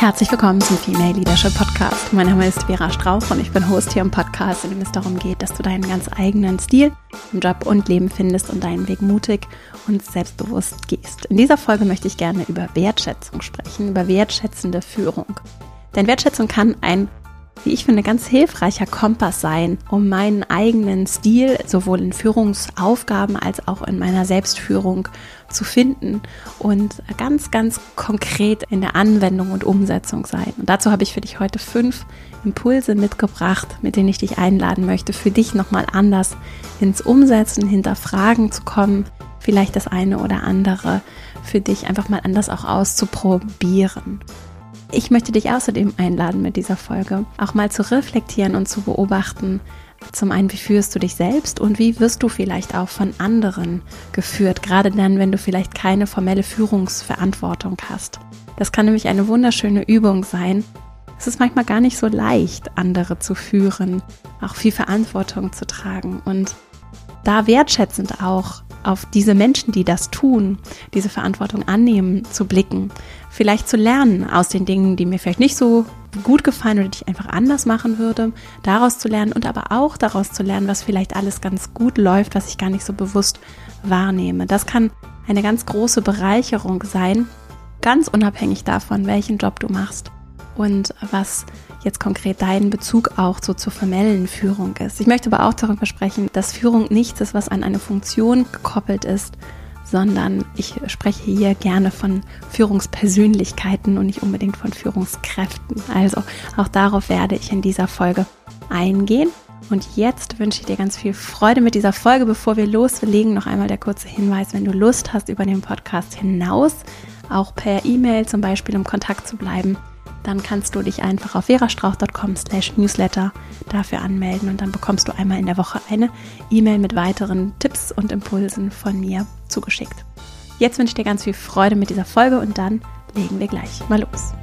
Herzlich willkommen zum Female Leadership Podcast. Mein Name ist Vera Strauch und ich bin Host hier im Podcast, in dem es darum geht, dass du deinen ganz eigenen Stil im Job und Leben findest und deinen Weg mutig und selbstbewusst gehst. In dieser Folge möchte ich gerne über Wertschätzung sprechen, über wertschätzende Führung. Denn Wertschätzung kann ein wie ich finde, ganz hilfreicher Kompass sein, um meinen eigenen Stil sowohl in Führungsaufgaben als auch in meiner Selbstführung zu finden und ganz, ganz konkret in der Anwendung und Umsetzung sein. Und dazu habe ich für dich heute fünf Impulse mitgebracht, mit denen ich dich einladen möchte, für dich nochmal anders ins Umsetzen, hinterfragen zu kommen, vielleicht das eine oder andere für dich einfach mal anders auch auszuprobieren. Ich möchte dich außerdem einladen mit dieser Folge, auch mal zu reflektieren und zu beobachten, zum einen, wie führst du dich selbst und wie wirst du vielleicht auch von anderen geführt, gerade dann, wenn du vielleicht keine formelle Führungsverantwortung hast. Das kann nämlich eine wunderschöne Übung sein. Es ist manchmal gar nicht so leicht, andere zu führen, auch viel Verantwortung zu tragen und da wertschätzend auch auf diese Menschen, die das tun, diese Verantwortung annehmen, zu blicken, vielleicht zu lernen aus den Dingen, die mir vielleicht nicht so gut gefallen oder die ich einfach anders machen würde, daraus zu lernen und aber auch daraus zu lernen, was vielleicht alles ganz gut läuft, was ich gar nicht so bewusst wahrnehme. Das kann eine ganz große Bereicherung sein, ganz unabhängig davon, welchen Job du machst und was jetzt konkret dein Bezug auch so zur formellen Führung ist. Ich möchte aber auch darüber sprechen, dass Führung nichts ist, was an eine Funktion gekoppelt ist, sondern ich spreche hier gerne von Führungspersönlichkeiten und nicht unbedingt von Führungskräften. Also auch darauf werde ich in dieser Folge eingehen. Und jetzt wünsche ich dir ganz viel Freude mit dieser Folge. Bevor wir loslegen, noch einmal der kurze Hinweis, wenn du Lust hast, über den Podcast hinaus auch per E-Mail zum Beispiel im Kontakt zu bleiben, dann kannst du dich einfach auf verastrauch.com slash newsletter dafür anmelden und dann bekommst du einmal in der Woche eine E-Mail mit weiteren Tipps und Impulsen von mir zugeschickt. Jetzt wünsche ich dir ganz viel Freude mit dieser Folge und dann legen wir gleich mal los.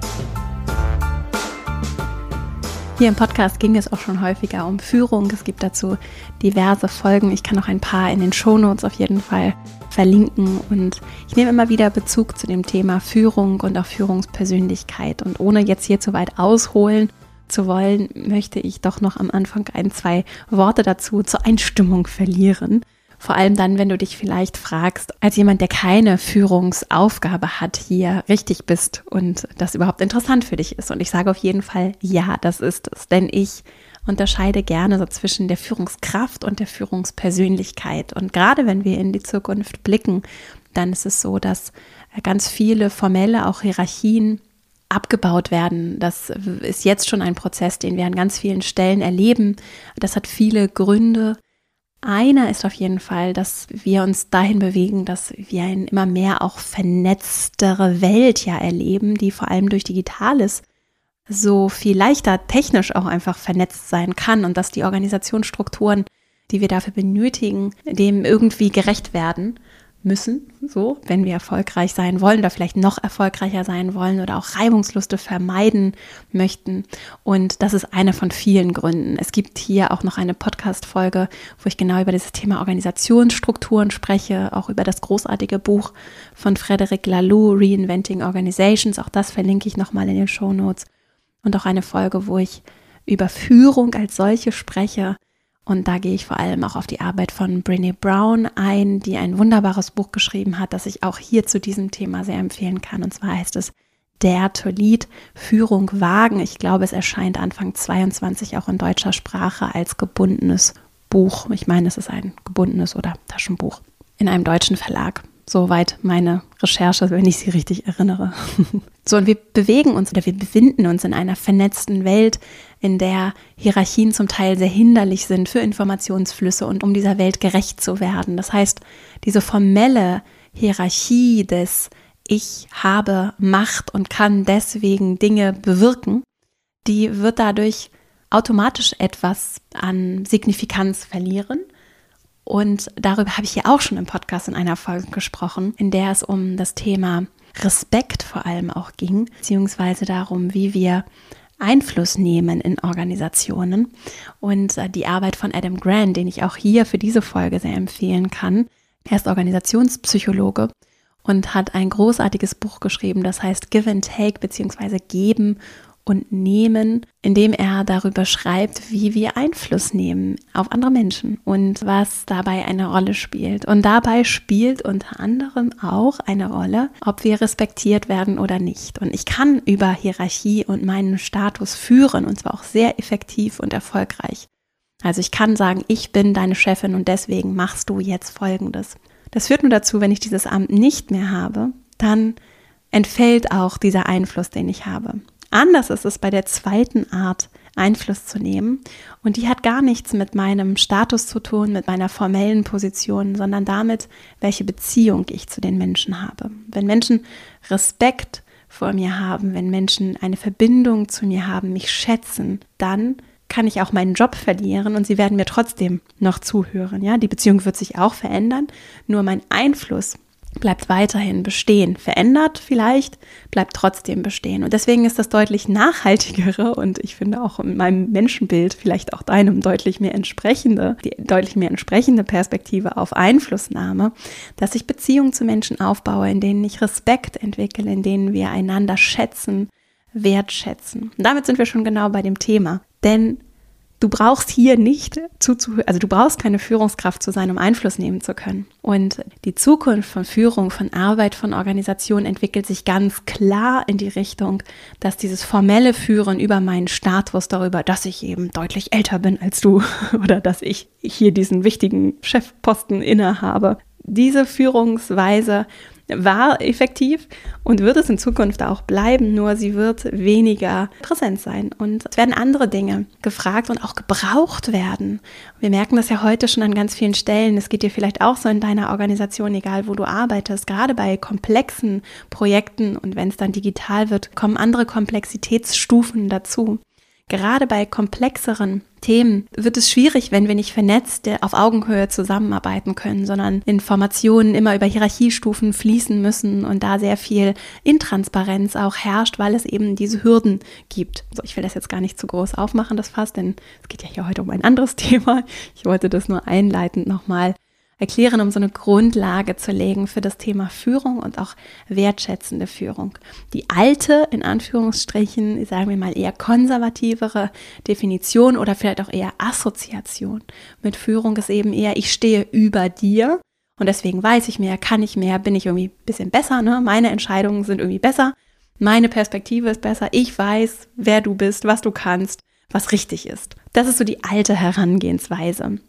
Hier im Podcast ging es auch schon häufiger um Führung. Es gibt dazu diverse Folgen. Ich kann auch ein paar in den Shownotes auf jeden Fall verlinken. Und ich nehme immer wieder Bezug zu dem Thema Führung und auch Führungspersönlichkeit. Und ohne jetzt hier zu weit ausholen zu wollen, möchte ich doch noch am Anfang ein, zwei Worte dazu zur Einstimmung verlieren. Vor allem dann, wenn du dich vielleicht fragst, als jemand, der keine Führungsaufgabe hat, hier richtig bist und das überhaupt interessant für dich ist. Und ich sage auf jeden Fall, ja, das ist es. Denn ich unterscheide gerne so zwischen der Führungskraft und der Führungspersönlichkeit. Und gerade wenn wir in die Zukunft blicken, dann ist es so, dass ganz viele formelle, auch Hierarchien abgebaut werden. Das ist jetzt schon ein Prozess, den wir an ganz vielen Stellen erleben. Das hat viele Gründe. Einer ist auf jeden Fall, dass wir uns dahin bewegen, dass wir eine immer mehr auch vernetztere Welt ja erleben, die vor allem durch Digitales so viel leichter technisch auch einfach vernetzt sein kann und dass die Organisationsstrukturen, die wir dafür benötigen, dem irgendwie gerecht werden müssen, so, wenn wir erfolgreich sein wollen oder vielleicht noch erfolgreicher sein wollen oder auch Reibungsluste vermeiden möchten. Und das ist eine von vielen Gründen. Es gibt hier auch noch eine Podcast-Folge, wo ich genau über dieses Thema Organisationsstrukturen spreche, auch über das großartige Buch von Frederic Laloux, Reinventing Organizations. Auch das verlinke ich nochmal in den Show Notes. Und auch eine Folge, wo ich über Führung als solche spreche und da gehe ich vor allem auch auf die Arbeit von Brené Brown ein, die ein wunderbares Buch geschrieben hat, das ich auch hier zu diesem Thema sehr empfehlen kann. Und zwar heißt es Der to Lead, Führung wagen. Ich glaube, es erscheint Anfang 22 auch in deutscher Sprache als gebundenes Buch. Ich meine, es ist ein gebundenes oder Taschenbuch in einem deutschen Verlag. Soweit meine Recherche, wenn ich sie richtig erinnere. so, und wir bewegen uns oder wir befinden uns in einer vernetzten Welt, in der Hierarchien zum Teil sehr hinderlich sind für Informationsflüsse und um dieser Welt gerecht zu werden. Das heißt, diese formelle Hierarchie des Ich habe Macht und kann deswegen Dinge bewirken, die wird dadurch automatisch etwas an Signifikanz verlieren und darüber habe ich hier auch schon im Podcast in einer Folge gesprochen, in der es um das Thema Respekt vor allem auch ging, beziehungsweise darum, wie wir Einfluss nehmen in Organisationen. Und äh, die Arbeit von Adam Grant, den ich auch hier für diese Folge sehr empfehlen kann. Er ist Organisationspsychologe und hat ein großartiges Buch geschrieben, das heißt Give and Take beziehungsweise Geben und Nehmen, indem er darüber schreibt, wie wir Einfluss nehmen auf andere Menschen und was dabei eine Rolle spielt. Und dabei spielt unter anderem auch eine Rolle, ob wir respektiert werden oder nicht. Und ich kann über Hierarchie und meinen Status führen und zwar auch sehr effektiv und erfolgreich. Also ich kann sagen, ich bin deine Chefin und deswegen machst du jetzt Folgendes. Das führt nur dazu, wenn ich dieses Amt nicht mehr habe, dann entfällt auch dieser Einfluss, den ich habe. Anders ist es bei der zweiten Art, Einfluss zu nehmen. Und die hat gar nichts mit meinem Status zu tun, mit meiner formellen Position, sondern damit, welche Beziehung ich zu den Menschen habe. Wenn Menschen Respekt vor mir haben, wenn Menschen eine Verbindung zu mir haben, mich schätzen, dann kann ich auch meinen Job verlieren und sie werden mir trotzdem noch zuhören. Ja, die Beziehung wird sich auch verändern, nur mein Einfluss bleibt weiterhin bestehen. Verändert vielleicht, bleibt trotzdem bestehen. Und deswegen ist das deutlich nachhaltigere und ich finde auch in meinem Menschenbild vielleicht auch deinem deutlich mehr entsprechende, die deutlich mehr entsprechende Perspektive auf Einflussnahme, dass ich Beziehungen zu Menschen aufbaue, in denen ich Respekt entwickle, in denen wir einander schätzen, wertschätzen. Und damit sind wir schon genau bei dem Thema. Denn du brauchst hier nicht zuzuhören, also du brauchst keine Führungskraft zu sein, um Einfluss nehmen zu können. Und die Zukunft von Führung, von Arbeit, von Organisation entwickelt sich ganz klar in die Richtung, dass dieses formelle Führen über meinen Status darüber, dass ich eben deutlich älter bin als du oder dass ich hier diesen wichtigen Chefposten innehabe, diese Führungsweise war effektiv und wird es in Zukunft auch bleiben, nur sie wird weniger präsent sein. Und es werden andere Dinge gefragt und auch gebraucht werden. Wir merken das ja heute schon an ganz vielen Stellen. Es geht dir vielleicht auch so in deiner Organisation, egal wo du arbeitest, gerade bei komplexen Projekten und wenn es dann digital wird, kommen andere Komplexitätsstufen dazu. Gerade bei komplexeren Themen wird es schwierig, wenn wir nicht vernetzt auf Augenhöhe zusammenarbeiten können, sondern Informationen immer über Hierarchiestufen fließen müssen und da sehr viel Intransparenz auch herrscht, weil es eben diese Hürden gibt. So, ich will das jetzt gar nicht zu groß aufmachen, das Fass, denn es geht ja hier heute um ein anderes Thema. Ich wollte das nur einleitend nochmal erklären, um so eine Grundlage zu legen für das Thema Führung und auch wertschätzende Führung. Die alte, in Anführungsstrichen, sagen wir mal eher konservativere Definition oder vielleicht auch eher Assoziation mit Führung ist eben eher, ich stehe über dir und deswegen weiß ich mehr, kann ich mehr, bin ich irgendwie ein bisschen besser, ne? meine Entscheidungen sind irgendwie besser, meine Perspektive ist besser, ich weiß, wer du bist, was du kannst, was richtig ist. Das ist so die alte Herangehensweise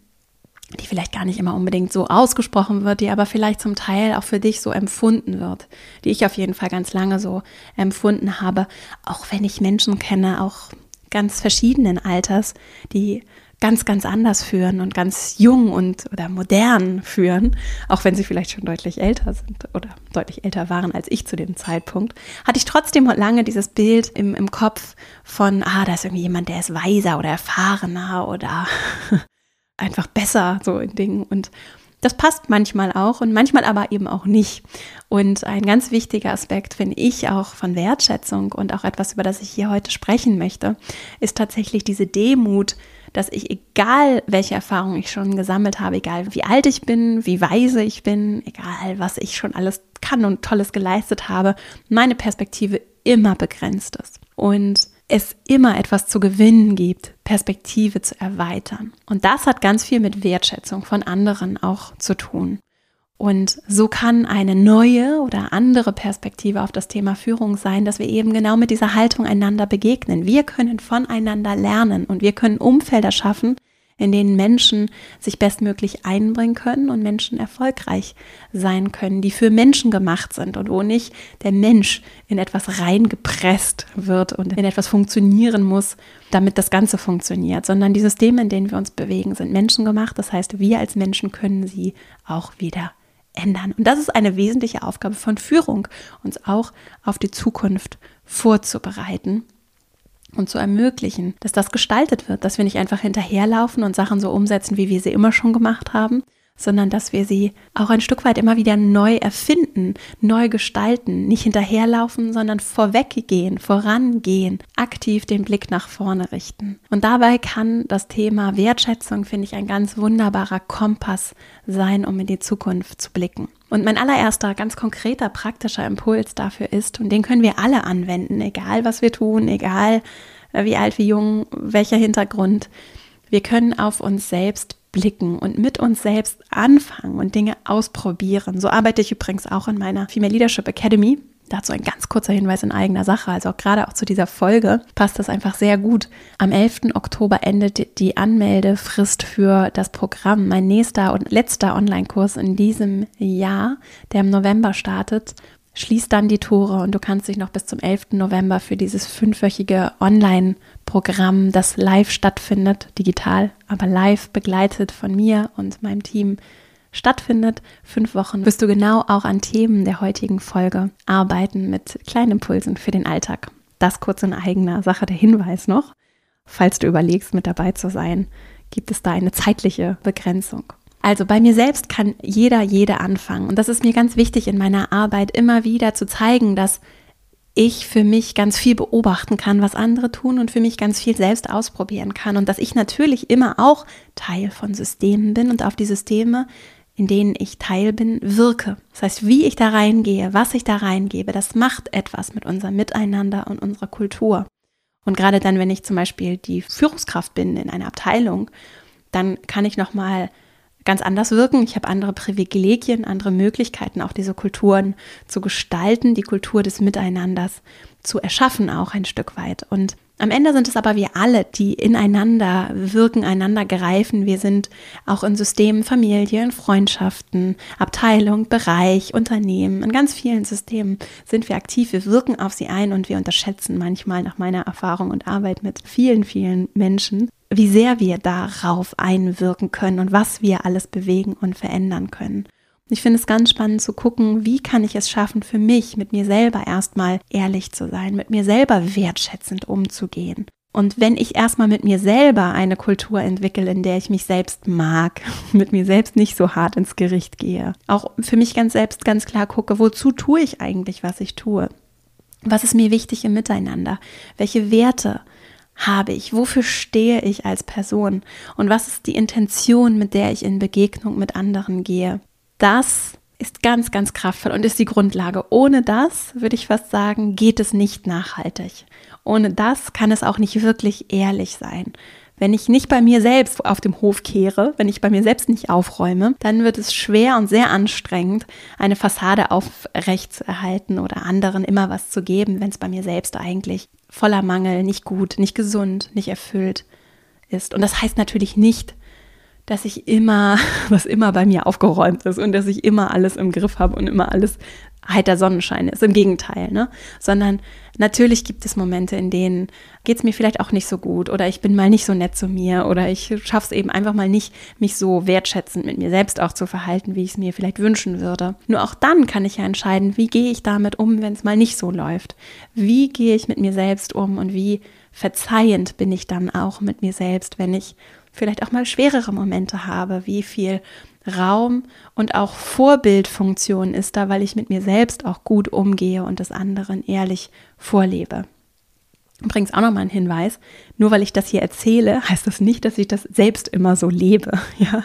die vielleicht gar nicht immer unbedingt so ausgesprochen wird, die aber vielleicht zum Teil auch für dich so empfunden wird, die ich auf jeden Fall ganz lange so empfunden habe, auch wenn ich Menschen kenne, auch ganz verschiedenen Alters, die ganz, ganz anders führen und ganz jung und oder modern führen, auch wenn sie vielleicht schon deutlich älter sind oder deutlich älter waren als ich zu dem Zeitpunkt, hatte ich trotzdem lange dieses Bild im, im Kopf von, ah, da ist irgendwie jemand, der ist weiser oder erfahrener oder einfach besser so in Dingen und das passt manchmal auch und manchmal aber eben auch nicht. Und ein ganz wichtiger Aspekt, finde ich, auch von Wertschätzung und auch etwas, über das ich hier heute sprechen möchte, ist tatsächlich diese Demut, dass ich, egal welche Erfahrungen ich schon gesammelt habe, egal wie alt ich bin, wie weise ich bin, egal was ich schon alles kann und Tolles geleistet habe, meine Perspektive immer begrenzt ist. Und es immer etwas zu gewinnen gibt, Perspektive zu erweitern. Und das hat ganz viel mit Wertschätzung von anderen auch zu tun. Und so kann eine neue oder andere Perspektive auf das Thema Führung sein, dass wir eben genau mit dieser Haltung einander begegnen. Wir können voneinander lernen und wir können Umfelder schaffen, in denen Menschen sich bestmöglich einbringen können und Menschen erfolgreich sein können, die für Menschen gemacht sind und wo nicht der Mensch in etwas reingepresst wird und in etwas funktionieren muss, damit das Ganze funktioniert, sondern die Systeme, in denen wir uns bewegen, sind menschengemacht. Das heißt, wir als Menschen können sie auch wieder ändern. Und das ist eine wesentliche Aufgabe von Führung, uns auch auf die Zukunft vorzubereiten und zu ermöglichen, dass das gestaltet wird, dass wir nicht einfach hinterherlaufen und Sachen so umsetzen, wie wir sie immer schon gemacht haben, sondern dass wir sie auch ein Stück weit immer wieder neu erfinden, neu gestalten, nicht hinterherlaufen, sondern vorweggehen, vorangehen, aktiv den Blick nach vorne richten. Und dabei kann das Thema Wertschätzung, finde ich, ein ganz wunderbarer Kompass sein, um in die Zukunft zu blicken. Und mein allererster ganz konkreter praktischer Impuls dafür ist, und den können wir alle anwenden, egal was wir tun, egal äh, wie alt, wie jung, welcher Hintergrund, wir können auf uns selbst blicken und mit uns selbst anfangen und Dinge ausprobieren. So arbeite ich übrigens auch in meiner Female Leadership Academy. Dazu ein ganz kurzer Hinweis in eigener Sache, also auch gerade auch zu dieser Folge passt das einfach sehr gut. Am 11. Oktober endet die Anmeldefrist für das Programm, mein nächster und letzter Online-Kurs in diesem Jahr, der im November startet schließt dann die Tore und du kannst dich noch bis zum 11. November für dieses fünfwöchige Online-Programm, das live stattfindet, digital, aber live begleitet von mir und meinem Team stattfindet. Fünf Wochen wirst du genau auch an Themen der heutigen Folge arbeiten mit kleinen Impulsen für den Alltag. Das kurz in eigener Sache der Hinweis noch. Falls du überlegst, mit dabei zu sein, gibt es da eine zeitliche Begrenzung. Also bei mir selbst kann jeder, jede anfangen. Und das ist mir ganz wichtig in meiner Arbeit, immer wieder zu zeigen, dass ich für mich ganz viel beobachten kann, was andere tun und für mich ganz viel selbst ausprobieren kann. Und dass ich natürlich immer auch Teil von Systemen bin und auf die Systeme, in denen ich Teil bin, wirke. Das heißt, wie ich da reingehe, was ich da reingebe, das macht etwas mit unserem Miteinander und unserer Kultur. Und gerade dann, wenn ich zum Beispiel die Führungskraft bin in einer Abteilung, dann kann ich nochmal ganz anders wirken. Ich habe andere Privilegien, andere Möglichkeiten, auch diese Kulturen zu gestalten, die Kultur des Miteinanders zu erschaffen, auch ein Stück weit. Und am Ende sind es aber wir alle, die ineinander wirken, einander greifen. Wir sind auch in Systemen, Familien, Freundschaften, Abteilung, Bereich, Unternehmen, in ganz vielen Systemen sind wir aktiv. Wir wirken auf sie ein und wir unterschätzen manchmal nach meiner Erfahrung und Arbeit mit vielen, vielen Menschen, wie sehr wir darauf einwirken können und was wir alles bewegen und verändern können. Ich finde es ganz spannend zu gucken, wie kann ich es schaffen, für mich mit mir selber erstmal ehrlich zu sein, mit mir selber wertschätzend umzugehen. Und wenn ich erstmal mit mir selber eine Kultur entwickle, in der ich mich selbst mag, mit mir selbst nicht so hart ins Gericht gehe, auch für mich ganz selbst ganz klar gucke, wozu tue ich eigentlich, was ich tue? Was ist mir wichtig im Miteinander? Welche Werte habe ich? Wofür stehe ich als Person? Und was ist die Intention, mit der ich in Begegnung mit anderen gehe? Das ist ganz, ganz kraftvoll und ist die Grundlage. Ohne das, würde ich fast sagen, geht es nicht nachhaltig. Ohne das kann es auch nicht wirklich ehrlich sein. Wenn ich nicht bei mir selbst auf dem Hof kehre, wenn ich bei mir selbst nicht aufräume, dann wird es schwer und sehr anstrengend, eine Fassade aufrecht zu erhalten oder anderen immer was zu geben, wenn es bei mir selbst eigentlich voller Mangel, nicht gut, nicht gesund, nicht erfüllt ist. Und das heißt natürlich nicht, dass ich immer, was immer bei mir aufgeräumt ist und dass ich immer alles im Griff habe und immer alles heiter Sonnenschein ist. Im Gegenteil, ne? Sondern natürlich gibt es Momente, in denen geht es mir vielleicht auch nicht so gut oder ich bin mal nicht so nett zu mir oder ich schaffe es eben einfach mal nicht, mich so wertschätzend mit mir selbst auch zu verhalten, wie ich es mir vielleicht wünschen würde. Nur auch dann kann ich ja entscheiden, wie gehe ich damit um, wenn es mal nicht so läuft. Wie gehe ich mit mir selbst um und wie verzeihend bin ich dann auch mit mir selbst, wenn ich vielleicht auch mal schwerere Momente habe, wie viel Raum und auch Vorbildfunktion ist da, weil ich mit mir selbst auch gut umgehe und das anderen ehrlich vorlebe. Übrigens auch nochmal ein Hinweis, nur weil ich das hier erzähle, heißt das nicht, dass ich das selbst immer so lebe. Ja?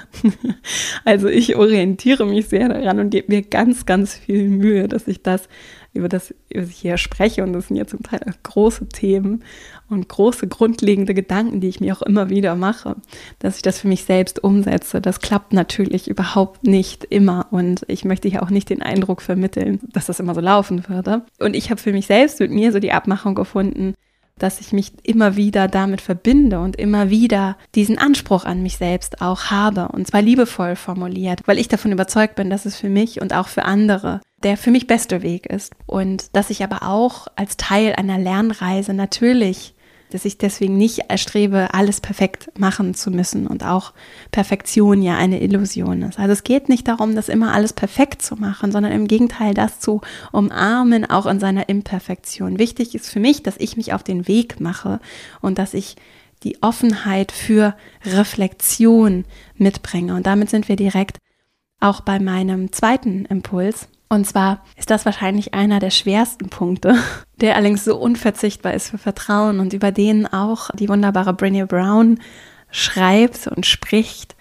Also ich orientiere mich sehr daran und gebe mir ganz, ganz viel Mühe, dass ich das über das über ich hier spreche und das sind ja zum Teil große Themen und große grundlegende Gedanken, die ich mir auch immer wieder mache, dass ich das für mich selbst umsetze. Das klappt natürlich überhaupt nicht immer und ich möchte hier auch nicht den Eindruck vermitteln, dass das immer so laufen würde. Und ich habe für mich selbst mit mir so die Abmachung gefunden, dass ich mich immer wieder damit verbinde und immer wieder diesen Anspruch an mich selbst auch habe und zwar liebevoll formuliert, weil ich davon überzeugt bin, dass es für mich und auch für andere der für mich beste Weg ist und dass ich aber auch als Teil einer Lernreise natürlich dass ich deswegen nicht erstrebe, alles perfekt machen zu müssen und auch Perfektion ja eine Illusion ist. Also es geht nicht darum, das immer alles perfekt zu machen, sondern im Gegenteil das zu umarmen, auch in seiner Imperfektion. Wichtig ist für mich, dass ich mich auf den Weg mache und dass ich die Offenheit für Reflexion mitbringe. Und damit sind wir direkt auch bei meinem zweiten Impuls. Und zwar ist das wahrscheinlich einer der schwersten Punkte, der allerdings so unverzichtbar ist für Vertrauen und über den auch die wunderbare Brené Brown schreibt und spricht,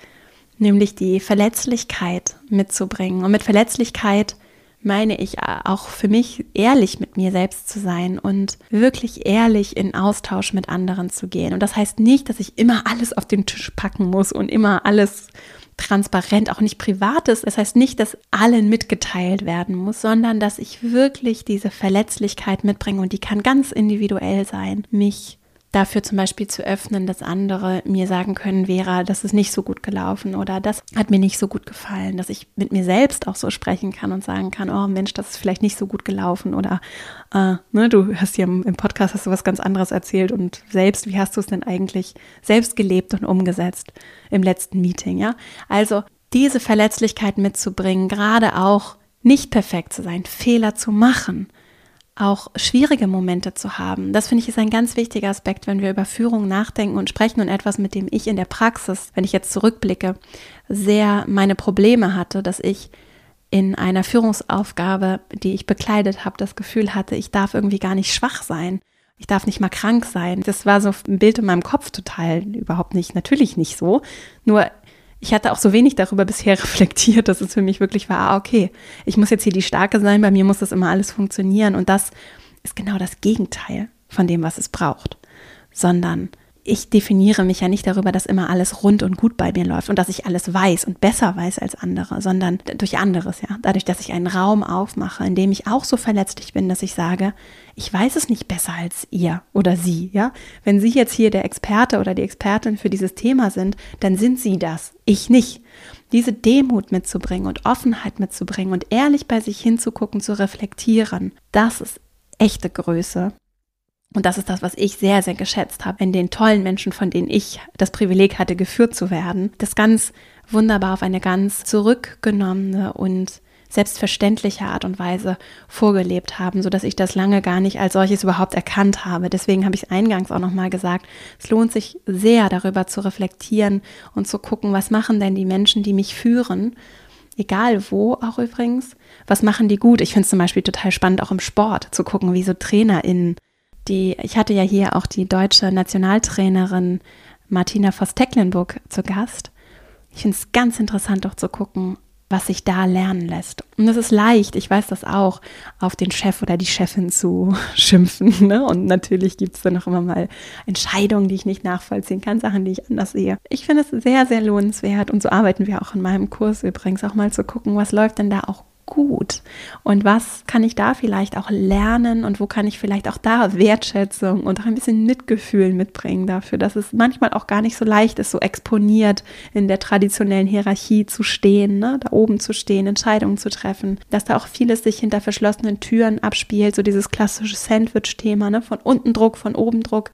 nämlich die Verletzlichkeit mitzubringen. Und mit Verletzlichkeit meine ich auch für mich ehrlich mit mir selbst zu sein und wirklich ehrlich in Austausch mit anderen zu gehen. Und das heißt nicht, dass ich immer alles auf den Tisch packen muss und immer alles transparent, auch nicht privates. Das heißt nicht, dass allen mitgeteilt werden muss, sondern dass ich wirklich diese Verletzlichkeit mitbringe und die kann ganz individuell sein, mich dafür zum Beispiel zu öffnen, dass andere mir sagen können, Vera, das ist nicht so gut gelaufen oder das hat mir nicht so gut gefallen, dass ich mit mir selbst auch so sprechen kann und sagen kann, oh Mensch, das ist vielleicht nicht so gut gelaufen oder äh, ne, du hast im, im Podcast hast du was ganz anderes erzählt und selbst, wie hast du es denn eigentlich selbst gelebt und umgesetzt im letzten Meeting, ja? Also diese Verletzlichkeit mitzubringen, gerade auch nicht perfekt zu sein, Fehler zu machen auch schwierige Momente zu haben. Das finde ich ist ein ganz wichtiger Aspekt, wenn wir über Führung nachdenken und sprechen und etwas, mit dem ich in der Praxis, wenn ich jetzt zurückblicke, sehr meine Probleme hatte, dass ich in einer Führungsaufgabe, die ich bekleidet habe, das Gefühl hatte, ich darf irgendwie gar nicht schwach sein. Ich darf nicht mal krank sein. Das war so ein Bild in meinem Kopf total überhaupt nicht, natürlich nicht so. Nur ich hatte auch so wenig darüber bisher reflektiert, dass es für mich wirklich war, ah, okay, ich muss jetzt hier die Starke sein, bei mir muss das immer alles funktionieren. Und das ist genau das Gegenteil von dem, was es braucht, sondern ich definiere mich ja nicht darüber, dass immer alles rund und gut bei mir läuft und dass ich alles weiß und besser weiß als andere, sondern durch anderes, ja. Dadurch, dass ich einen Raum aufmache, in dem ich auch so verletzlich bin, dass ich sage, ich weiß es nicht besser als ihr oder sie, ja. Wenn Sie jetzt hier der Experte oder die Expertin für dieses Thema sind, dann sind Sie das, ich nicht. Diese Demut mitzubringen und Offenheit mitzubringen und ehrlich bei sich hinzugucken, zu reflektieren, das ist echte Größe und das ist das, was ich sehr, sehr geschätzt habe, in den tollen Menschen, von denen ich das Privileg hatte, geführt zu werden. Das ganz wunderbar auf eine ganz zurückgenommene und selbstverständliche Art und Weise vorgelebt haben, so dass ich das lange gar nicht als solches überhaupt erkannt habe. Deswegen habe ich es eingangs auch nochmal gesagt. Es lohnt sich sehr darüber zu reflektieren und zu gucken, was machen denn die Menschen, die mich führen, egal wo auch übrigens, was machen die gut? Ich finde es zum Beispiel total spannend, auch im Sport zu gucken, wie so TrainerInnen die, ich hatte ja hier auch die deutsche Nationaltrainerin Martina Voss-Tecklenburg zu Gast. Ich finde es ganz interessant, auch zu gucken, was sich da lernen lässt. Und es ist leicht, ich weiß das auch, auf den Chef oder die Chefin zu schimpfen. Ne? Und natürlich gibt es dann auch immer mal Entscheidungen, die ich nicht nachvollziehen kann, Sachen, die ich anders sehe. Ich finde es sehr, sehr lohnenswert und so arbeiten wir auch in meinem Kurs übrigens, auch mal zu gucken, was läuft denn da auch gut? Und was kann ich da vielleicht auch lernen und wo kann ich vielleicht auch da Wertschätzung und auch ein bisschen Mitgefühl mitbringen dafür, dass es manchmal auch gar nicht so leicht ist, so exponiert in der traditionellen Hierarchie zu stehen, ne? da oben zu stehen, Entscheidungen zu treffen, dass da auch vieles sich hinter verschlossenen Türen abspielt, so dieses klassische Sandwich-Thema, ne? von unten Druck, von oben Druck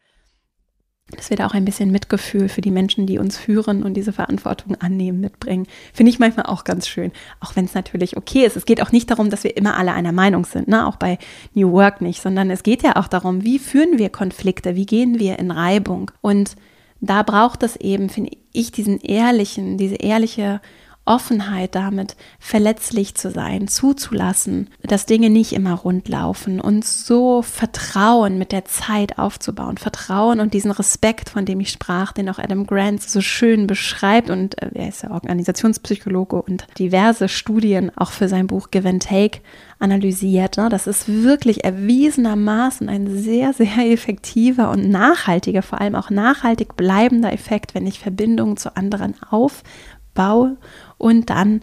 dass wir da auch ein bisschen Mitgefühl für die Menschen, die uns führen und diese Verantwortung annehmen, mitbringen. Finde ich manchmal auch ganz schön. Auch wenn es natürlich okay ist. Es geht auch nicht darum, dass wir immer alle einer Meinung sind, ne? auch bei New Work nicht, sondern es geht ja auch darum, wie führen wir Konflikte, wie gehen wir in Reibung. Und da braucht es eben, finde ich, diesen ehrlichen, diese ehrliche Offenheit damit, verletzlich zu sein, zuzulassen, dass Dinge nicht immer rund laufen und so Vertrauen mit der Zeit aufzubauen. Vertrauen und diesen Respekt, von dem ich sprach, den auch Adam Grant so schön beschreibt und äh, er ist ja Organisationspsychologe und diverse Studien auch für sein Buch Give and Take analysiert. Ne? Das ist wirklich erwiesenermaßen ein sehr, sehr effektiver und nachhaltiger, vor allem auch nachhaltig bleibender Effekt, wenn ich Verbindungen zu anderen aufbaue und dann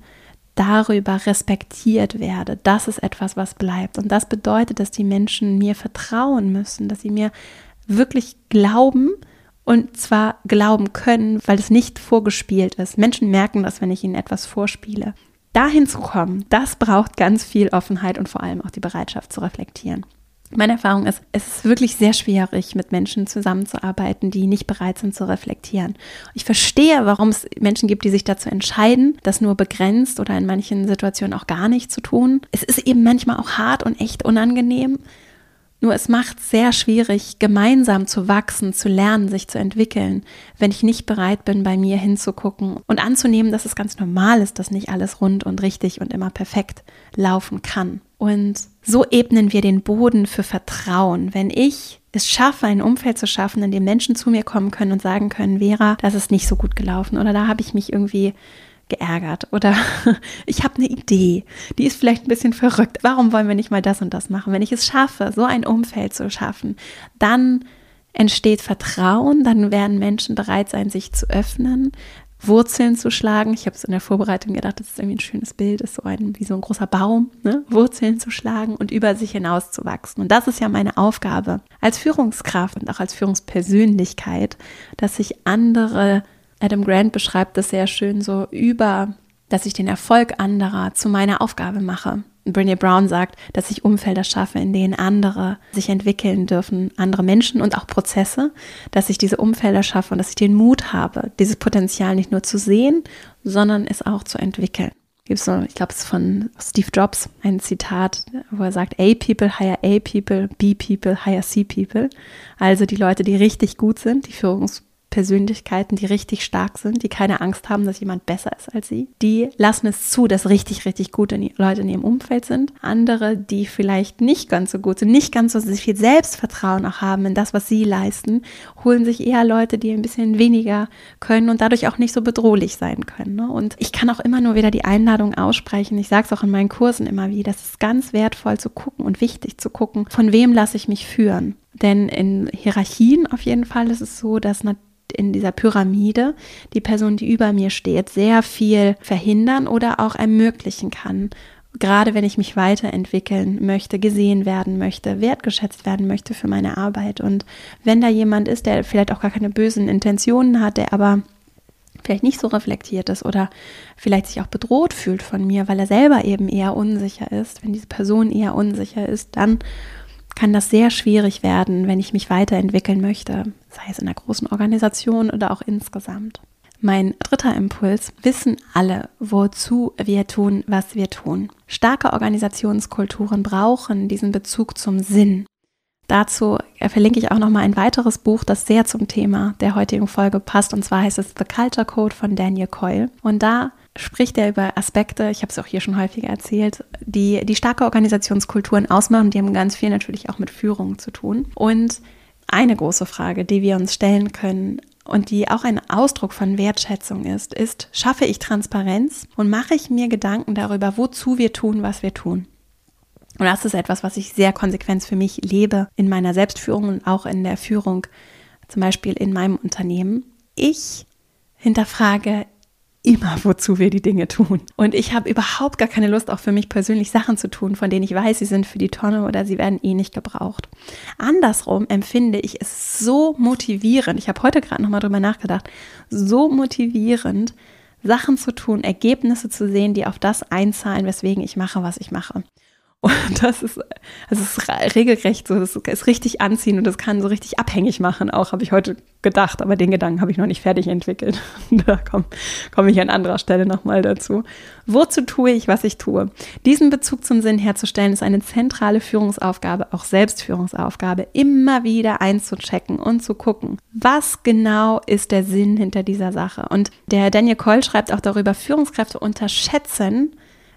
darüber respektiert werde. Das ist etwas, was bleibt. Und das bedeutet, dass die Menschen mir vertrauen müssen, dass sie mir wirklich glauben und zwar glauben können, weil es nicht vorgespielt ist. Menschen merken das, wenn ich ihnen etwas vorspiele. Dahin zu kommen, das braucht ganz viel Offenheit und vor allem auch die Bereitschaft zu reflektieren. Meine Erfahrung ist, es ist wirklich sehr schwierig, mit Menschen zusammenzuarbeiten, die nicht bereit sind zu reflektieren. Ich verstehe, warum es Menschen gibt, die sich dazu entscheiden, das nur begrenzt oder in manchen Situationen auch gar nicht zu tun. Es ist eben manchmal auch hart und echt unangenehm. Nur es macht sehr schwierig, gemeinsam zu wachsen, zu lernen, sich zu entwickeln, wenn ich nicht bereit bin, bei mir hinzugucken und anzunehmen, dass es ganz normal ist, dass nicht alles rund und richtig und immer perfekt laufen kann. Und so ebnen wir den Boden für Vertrauen. Wenn ich es schaffe, ein Umfeld zu schaffen, in dem Menschen zu mir kommen können und sagen können, Vera, das ist nicht so gut gelaufen oder da habe ich mich irgendwie geärgert oder ich habe eine Idee, die ist vielleicht ein bisschen verrückt. Warum wollen wir nicht mal das und das machen? Wenn ich es schaffe, so ein Umfeld zu schaffen, dann entsteht Vertrauen, dann werden Menschen bereit sein, sich zu öffnen, Wurzeln zu schlagen. Ich habe es in der Vorbereitung gedacht, das ist irgendwie ein schönes Bild, ist so ein wie so ein großer Baum, ne? Wurzeln zu schlagen und über sich hinaus zu wachsen. Und das ist ja meine Aufgabe als Führungskraft und auch als Führungspersönlichkeit, dass ich andere Adam Grant beschreibt das sehr schön so über, dass ich den Erfolg anderer zu meiner Aufgabe mache. Brené Brown sagt, dass ich Umfelder schaffe, in denen andere sich entwickeln dürfen, andere Menschen und auch Prozesse, dass ich diese Umfelder schaffe und dass ich den Mut habe, dieses Potenzial nicht nur zu sehen, sondern es auch zu entwickeln. Gibt so, ich glaube, es ist von Steve Jobs ein Zitat, wo er sagt, A people hire A people, B people hire C people. Also die Leute, die richtig gut sind, die Führungs Persönlichkeiten, die richtig stark sind, die keine Angst haben, dass jemand besser ist als sie. Die lassen es zu, dass richtig, richtig gute Leute in ihrem Umfeld sind. Andere, die vielleicht nicht ganz so gut sind, nicht ganz so viel Selbstvertrauen auch haben in das, was sie leisten, holen sich eher Leute, die ein bisschen weniger können und dadurch auch nicht so bedrohlich sein können. Ne? Und ich kann auch immer nur wieder die Einladung aussprechen. Ich sage es auch in meinen Kursen immer wieder. Es ist ganz wertvoll zu gucken und wichtig zu gucken, von wem lasse ich mich führen. Denn in Hierarchien auf jeden Fall ist es so, dass natürlich in dieser Pyramide die Person, die über mir steht, sehr viel verhindern oder auch ermöglichen kann. Gerade wenn ich mich weiterentwickeln möchte, gesehen werden möchte, wertgeschätzt werden möchte für meine Arbeit. Und wenn da jemand ist, der vielleicht auch gar keine bösen Intentionen hat, der aber vielleicht nicht so reflektiert ist oder vielleicht sich auch bedroht fühlt von mir, weil er selber eben eher unsicher ist, wenn diese Person eher unsicher ist, dann kann das sehr schwierig werden, wenn ich mich weiterentwickeln möchte, sei es in einer großen Organisation oder auch insgesamt. Mein dritter Impuls, wissen alle, wozu wir tun, was wir tun. Starke Organisationskulturen brauchen diesen Bezug zum Sinn. Dazu verlinke ich auch noch mal ein weiteres Buch, das sehr zum Thema der heutigen Folge passt, und zwar heißt es The Culture Code von Daniel Coyle. Und da spricht er über Aspekte, ich habe es auch hier schon häufiger erzählt, die, die starke Organisationskulturen ausmachen. Die haben ganz viel natürlich auch mit Führung zu tun. Und eine große Frage, die wir uns stellen können und die auch ein Ausdruck von Wertschätzung ist, ist, schaffe ich Transparenz und mache ich mir Gedanken darüber, wozu wir tun, was wir tun. Und das ist etwas, was ich sehr konsequent für mich lebe in meiner Selbstführung und auch in der Führung, zum Beispiel in meinem Unternehmen. Ich hinterfrage immer, wozu wir die Dinge tun. Und ich habe überhaupt gar keine Lust, auch für mich persönlich Sachen zu tun, von denen ich weiß, sie sind für die Tonne oder sie werden eh nicht gebraucht. Andersrum empfinde ich es so motivierend. Ich habe heute gerade nochmal drüber nachgedacht. So motivierend, Sachen zu tun, Ergebnisse zu sehen, die auf das einzahlen, weswegen ich mache, was ich mache. Und das ist, also ist regelrecht so, das ist richtig anziehen und das kann so richtig abhängig machen, auch habe ich heute gedacht, aber den Gedanken habe ich noch nicht fertig entwickelt. da komme komm ich an anderer Stelle nochmal dazu. Wozu tue ich, was ich tue? Diesen Bezug zum Sinn herzustellen, ist eine zentrale Führungsaufgabe, auch Selbstführungsaufgabe, immer wieder einzuchecken und zu gucken, was genau ist der Sinn hinter dieser Sache. Und der Daniel Coyle schreibt auch darüber, Führungskräfte unterschätzen,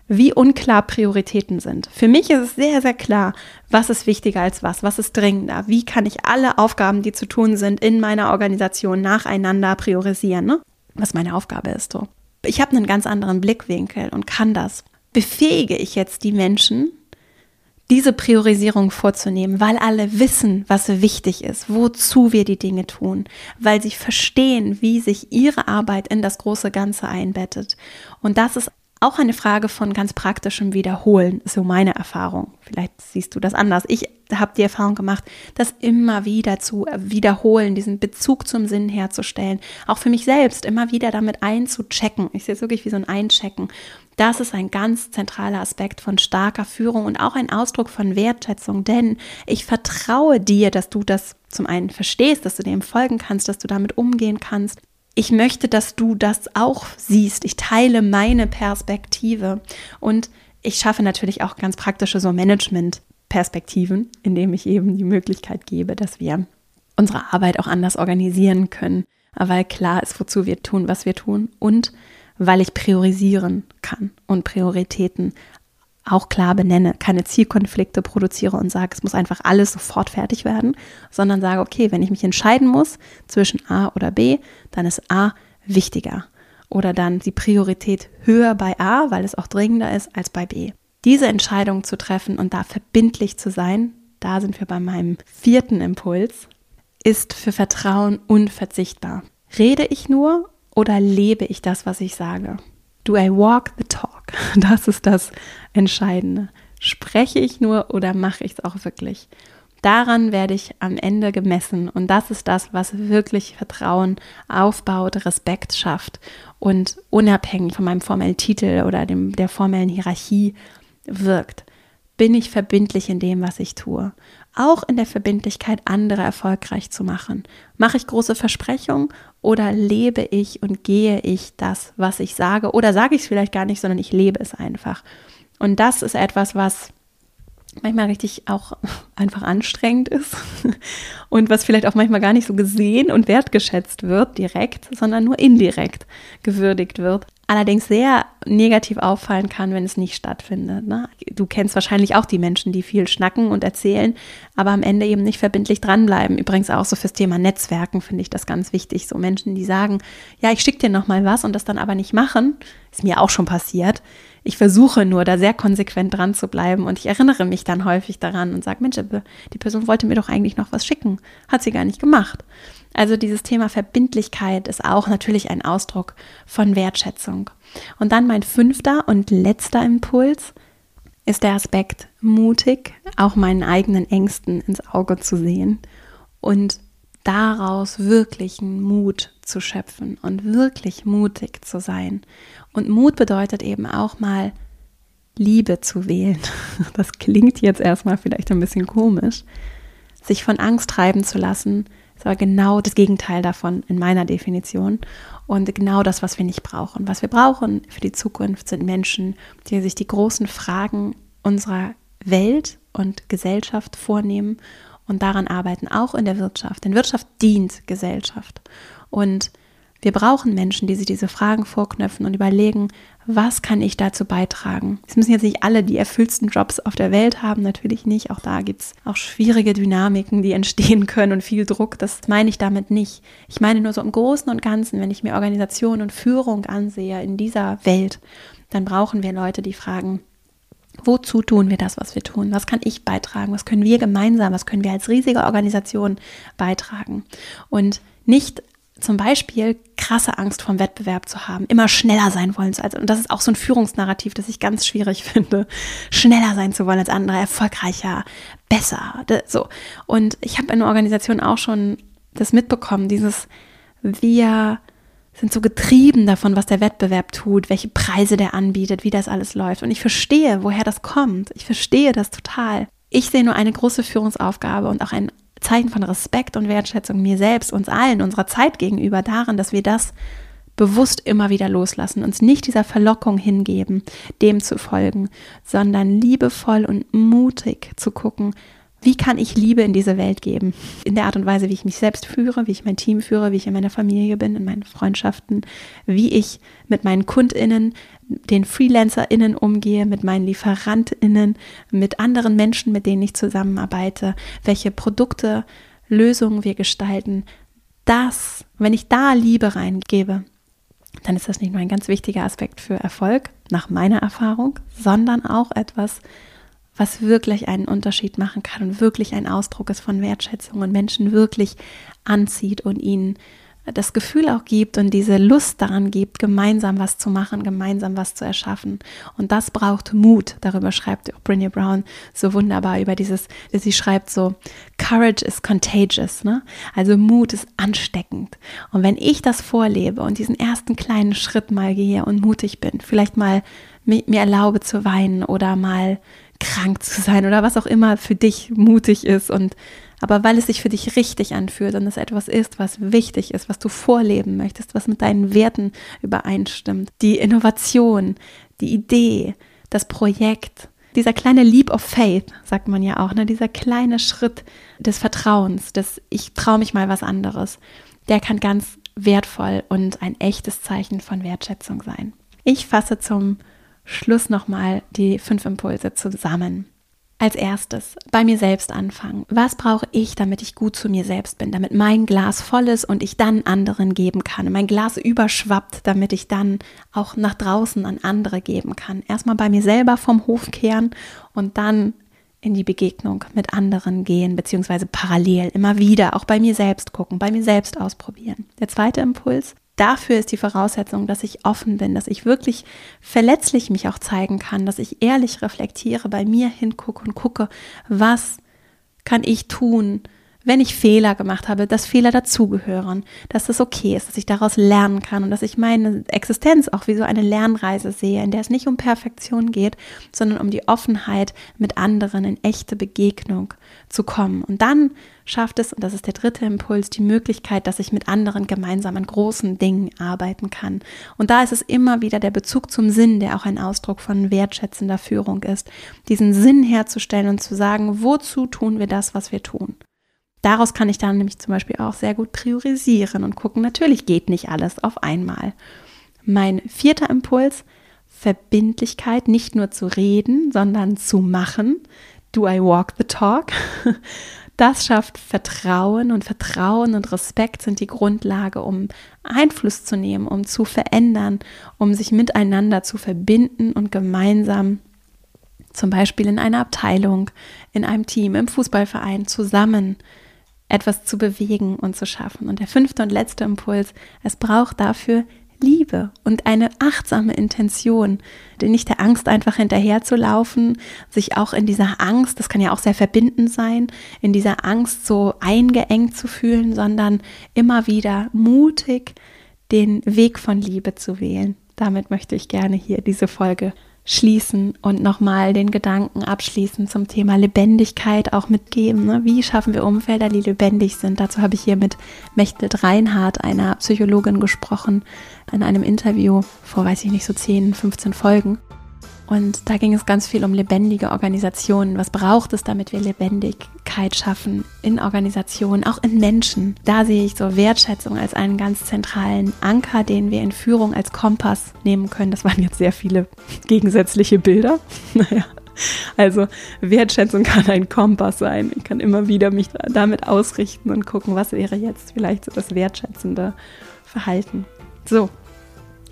wie unklar Prioritäten sind. Für mich ist es sehr, sehr klar, was ist wichtiger als was, was ist dringender, wie kann ich alle Aufgaben, die zu tun sind, in meiner Organisation nacheinander priorisieren, ne? was meine Aufgabe ist. So. Ich habe einen ganz anderen Blickwinkel und kann das. Befähige ich jetzt die Menschen, diese Priorisierung vorzunehmen, weil alle wissen, was wichtig ist, wozu wir die Dinge tun, weil sie verstehen, wie sich ihre Arbeit in das große Ganze einbettet. Und das ist auch eine Frage von ganz praktischem Wiederholen, so meine Erfahrung. Vielleicht siehst du das anders. Ich habe die Erfahrung gemacht, das immer wieder zu wiederholen, diesen Bezug zum Sinn herzustellen. Auch für mich selbst immer wieder damit einzuchecken. Ich sehe es wirklich wie so ein Einchecken. Das ist ein ganz zentraler Aspekt von starker Führung und auch ein Ausdruck von Wertschätzung, denn ich vertraue dir, dass du das zum einen verstehst, dass du dem folgen kannst, dass du damit umgehen kannst ich möchte, dass du das auch siehst. Ich teile meine Perspektive und ich schaffe natürlich auch ganz praktische so Management Perspektiven, indem ich eben die Möglichkeit gebe, dass wir unsere Arbeit auch anders organisieren können, weil klar ist, wozu wir tun, was wir tun und weil ich priorisieren kann und Prioritäten auch klar benenne, keine Zielkonflikte produziere und sage, es muss einfach alles sofort fertig werden, sondern sage, okay, wenn ich mich entscheiden muss zwischen A oder B, dann ist A wichtiger oder dann die Priorität höher bei A, weil es auch dringender ist als bei B. Diese Entscheidung zu treffen und da verbindlich zu sein, da sind wir bei meinem vierten Impuls, ist für Vertrauen unverzichtbar. Rede ich nur oder lebe ich das, was ich sage? Do I walk the talk? Das ist das Entscheidende. Spreche ich nur oder mache ich es auch wirklich? Daran werde ich am Ende gemessen und das ist das, was wirklich Vertrauen aufbaut, Respekt schafft und unabhängig von meinem formellen Titel oder dem, der formellen Hierarchie wirkt. Bin ich verbindlich in dem, was ich tue? Auch in der Verbindlichkeit, andere erfolgreich zu machen. Mache ich große Versprechungen oder lebe ich und gehe ich das, was ich sage? Oder sage ich es vielleicht gar nicht, sondern ich lebe es einfach. Und das ist etwas, was manchmal richtig auch einfach anstrengend ist und was vielleicht auch manchmal gar nicht so gesehen und wertgeschätzt wird direkt, sondern nur indirekt gewürdigt wird. Allerdings sehr negativ auffallen kann, wenn es nicht stattfindet. Ne? Du kennst wahrscheinlich auch die Menschen, die viel schnacken und erzählen, aber am Ende eben nicht verbindlich dranbleiben. Übrigens auch so fürs Thema Netzwerken finde ich das ganz wichtig. So Menschen, die sagen, ja, ich schicke dir noch mal was und das dann aber nicht machen, ist mir auch schon passiert ich versuche nur, da sehr konsequent dran zu bleiben und ich erinnere mich dann häufig daran und sage, Mensch, die Person wollte mir doch eigentlich noch was schicken, hat sie gar nicht gemacht. Also dieses Thema Verbindlichkeit ist auch natürlich ein Ausdruck von Wertschätzung. Und dann mein fünfter und letzter Impuls ist der Aspekt mutig, auch meinen eigenen Ängsten ins Auge zu sehen und daraus wirklichen Mut zu schöpfen und wirklich mutig zu sein. Und Mut bedeutet eben auch mal Liebe zu wählen. Das klingt jetzt erstmal vielleicht ein bisschen komisch. Sich von Angst treiben zu lassen, ist aber genau das Gegenteil davon in meiner Definition. Und genau das, was wir nicht brauchen. Was wir brauchen für die Zukunft sind Menschen, die sich die großen Fragen unserer Welt und Gesellschaft vornehmen und daran arbeiten, auch in der Wirtschaft. Denn Wirtschaft dient Gesellschaft. Und wir brauchen Menschen, die sich diese Fragen vorknöpfen und überlegen, was kann ich dazu beitragen? Es müssen jetzt nicht alle die erfüllsten Jobs auf der Welt haben, natürlich nicht. Auch da gibt es auch schwierige Dynamiken, die entstehen können und viel Druck. Das meine ich damit nicht. Ich meine nur so im Großen und Ganzen, wenn ich mir Organisation und Führung ansehe in dieser Welt, dann brauchen wir Leute, die fragen, Wozu tun wir das, was wir tun? Was kann ich beitragen? Was können wir gemeinsam, was können wir als riesige Organisation beitragen? Und nicht zum Beispiel krasse Angst vom Wettbewerb zu haben, immer schneller sein wollen als und das ist auch so ein Führungsnarrativ, das ich ganz schwierig finde, schneller sein zu wollen als andere, erfolgreicher, besser, so. Und ich habe in der Organisation auch schon das mitbekommen, dieses wir sind so getrieben davon, was der Wettbewerb tut, welche Preise der anbietet, wie das alles läuft. Und ich verstehe, woher das kommt. Ich verstehe das total. Ich sehe nur eine große Führungsaufgabe und auch ein Zeichen von Respekt und Wertschätzung mir selbst, uns allen, unserer Zeit gegenüber darin, dass wir das bewusst immer wieder loslassen, uns nicht dieser Verlockung hingeben, dem zu folgen, sondern liebevoll und mutig zu gucken, wie kann ich Liebe in diese Welt geben? In der Art und Weise, wie ich mich selbst führe, wie ich mein Team führe, wie ich in meiner Familie bin, in meinen Freundschaften, wie ich mit meinen KundInnen, den FreelancerInnen umgehe, mit meinen LieferantInnen, mit anderen Menschen, mit denen ich zusammenarbeite, welche Produkte, Lösungen wir gestalten. Das, wenn ich da Liebe reingebe, dann ist das nicht nur ein ganz wichtiger Aspekt für Erfolg, nach meiner Erfahrung, sondern auch etwas, was wirklich einen Unterschied machen kann und wirklich ein Ausdruck ist von Wertschätzung und Menschen wirklich anzieht und ihnen das Gefühl auch gibt und diese Lust daran gibt, gemeinsam was zu machen, gemeinsam was zu erschaffen. Und das braucht Mut. Darüber schreibt auch Brene Brown so wunderbar über dieses, sie schreibt so, Courage is contagious, ne? Also Mut ist ansteckend. Und wenn ich das vorlebe und diesen ersten kleinen Schritt mal gehe und mutig bin, vielleicht mal mir erlaube zu weinen oder mal krank zu sein oder was auch immer für dich mutig ist und aber weil es sich für dich richtig anfühlt und es etwas ist, was wichtig ist, was du vorleben möchtest, was mit deinen Werten übereinstimmt, die Innovation, die Idee, das Projekt, dieser kleine Leap of Faith, sagt man ja auch, ne? dieser kleine Schritt des Vertrauens, des ich traue mich mal was anderes, der kann ganz wertvoll und ein echtes Zeichen von Wertschätzung sein. Ich fasse zum Schluss nochmal die fünf Impulse zusammen. Als erstes bei mir selbst anfangen. Was brauche ich, damit ich gut zu mir selbst bin, damit mein Glas voll ist und ich dann anderen geben kann, mein Glas überschwappt, damit ich dann auch nach draußen an andere geben kann. Erstmal bei mir selber vom Hof kehren und dann in die Begegnung mit anderen gehen, beziehungsweise parallel immer wieder auch bei mir selbst gucken, bei mir selbst ausprobieren. Der zweite Impuls, dafür ist die Voraussetzung, dass ich offen bin, dass ich wirklich verletzlich mich auch zeigen kann, dass ich ehrlich reflektiere, bei mir hingucke und gucke, was kann ich tun, wenn ich Fehler gemacht habe, dass Fehler dazugehören, dass das okay ist, dass ich daraus lernen kann und dass ich meine Existenz auch wie so eine Lernreise sehe, in der es nicht um Perfektion geht, sondern um die Offenheit, mit anderen in echte Begegnung zu kommen. Und dann schafft es, und das ist der dritte Impuls, die Möglichkeit, dass ich mit anderen gemeinsam an großen Dingen arbeiten kann. Und da ist es immer wieder der Bezug zum Sinn, der auch ein Ausdruck von wertschätzender Führung ist, diesen Sinn herzustellen und zu sagen, wozu tun wir das, was wir tun? Daraus kann ich dann nämlich zum Beispiel auch sehr gut priorisieren und gucken, natürlich geht nicht alles auf einmal. Mein vierter Impuls, Verbindlichkeit, nicht nur zu reden, sondern zu machen. Do I walk the talk? Das schafft Vertrauen und Vertrauen und Respekt sind die Grundlage, um Einfluss zu nehmen, um zu verändern, um sich miteinander zu verbinden und gemeinsam zum Beispiel in einer Abteilung, in einem Team, im Fußballverein zusammen etwas zu bewegen und zu schaffen. Und der fünfte und letzte Impuls, es braucht dafür Liebe und eine achtsame Intention, nicht der Angst einfach hinterherzulaufen, sich auch in dieser Angst, das kann ja auch sehr verbindend sein, in dieser Angst so eingeengt zu fühlen, sondern immer wieder mutig den Weg von Liebe zu wählen. Damit möchte ich gerne hier diese Folge schließen und nochmal den Gedanken abschließen zum Thema Lebendigkeit auch mitgeben. Ne? Wie schaffen wir Umfelder, die lebendig sind? Dazu habe ich hier mit Mechthild Reinhardt, einer Psychologin, gesprochen, in einem Interview vor, weiß ich nicht, so 10, 15 Folgen. Und da ging es ganz viel um lebendige Organisationen. Was braucht es, damit wir Lebendigkeit schaffen in Organisationen, auch in Menschen? Da sehe ich so Wertschätzung als einen ganz zentralen Anker, den wir in Führung als Kompass nehmen können. Das waren jetzt sehr viele gegensätzliche Bilder. Naja. Also Wertschätzung kann ein Kompass sein. Ich kann immer wieder mich damit ausrichten und gucken, was wäre jetzt vielleicht so das wertschätzende Verhalten. So,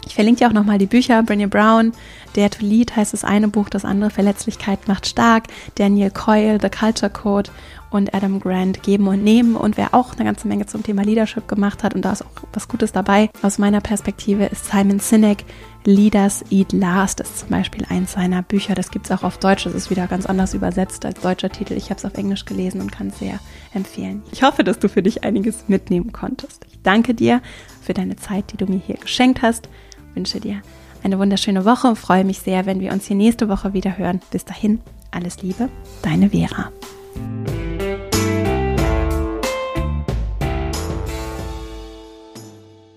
ich verlinke dir auch nochmal die Bücher. Brené Brown, Dare to Lead heißt das eine Buch, das andere Verletzlichkeit macht stark. Daniel Coyle, The Culture Code und Adam Grant Geben und Nehmen. Und wer auch eine ganze Menge zum Thema Leadership gemacht hat, und da ist auch was Gutes dabei, aus meiner Perspektive, ist Simon Sinek. Leaders Eat Last ist zum Beispiel eins seiner Bücher. Das gibt es auch auf Deutsch. Das ist wieder ganz anders übersetzt als deutscher Titel. Ich habe es auf Englisch gelesen und kann es sehr empfehlen. Ich hoffe, dass du für dich einiges mitnehmen konntest. Ich danke dir für deine Zeit, die du mir hier geschenkt hast wünsche dir eine wunderschöne Woche und freue mich sehr, wenn wir uns hier nächste Woche wieder hören. Bis dahin, alles Liebe, deine Vera.